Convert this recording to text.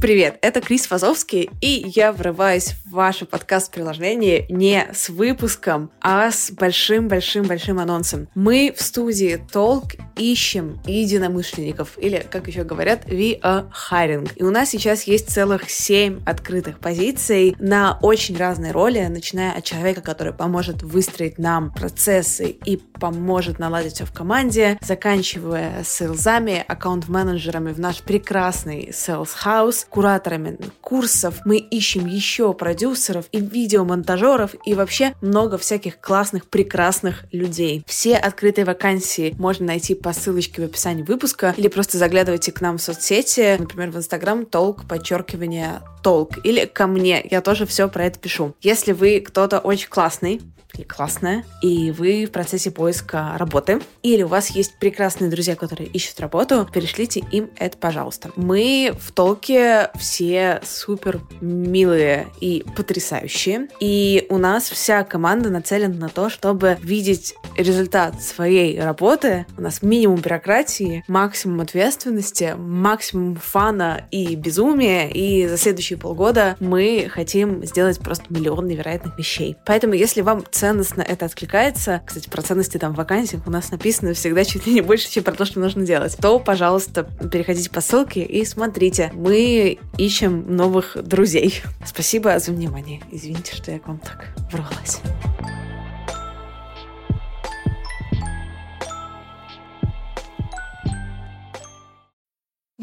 Привет, это Крис Фазовский, и я врываюсь в ваше подкаст-приложение не с выпуском, а с большим-большим-большим анонсом. Мы в студии Толк ищем единомышленников, или, как еще говорят, we are hiring. И у нас сейчас есть целых 7 открытых позиций на очень разные роли, начиная от человека, который поможет выстроить нам процессы и поможет наладить все в команде, заканчивая сейлзами, аккаунт-менеджерами в наш прекрасный sales house, кураторами курсов, мы ищем еще продюсеров и видеомонтажеров и вообще много всяких классных, прекрасных людей. Все открытые вакансии можно найти по ссылочке в описании выпуска или просто заглядывайте к нам в соцсети, например, в Инстаграм толк, подчеркивание толк, или ко мне, я тоже все про это пишу. Если вы кто-то очень классный, или классная, и вы в процессе поиска работы, или у вас есть прекрасные друзья, которые ищут работу, перешлите им это, пожалуйста. Мы в толке все супер милые и потрясающие, и у нас вся команда нацелена на то, чтобы видеть результат своей работы. У нас минимум бюрократии, максимум ответственности, максимум фана и безумия, и за следующие полгода мы хотим сделать просто миллион невероятных вещей. Поэтому, если вам ценностно это откликается, кстати, про ценности там в вакансиях у нас написано всегда чуть ли не больше, чем про то, что нужно делать, то, пожалуйста, переходите по ссылке и смотрите. Мы ищем новых друзей. Спасибо за внимание. Извините, что я к вам так ворвалась.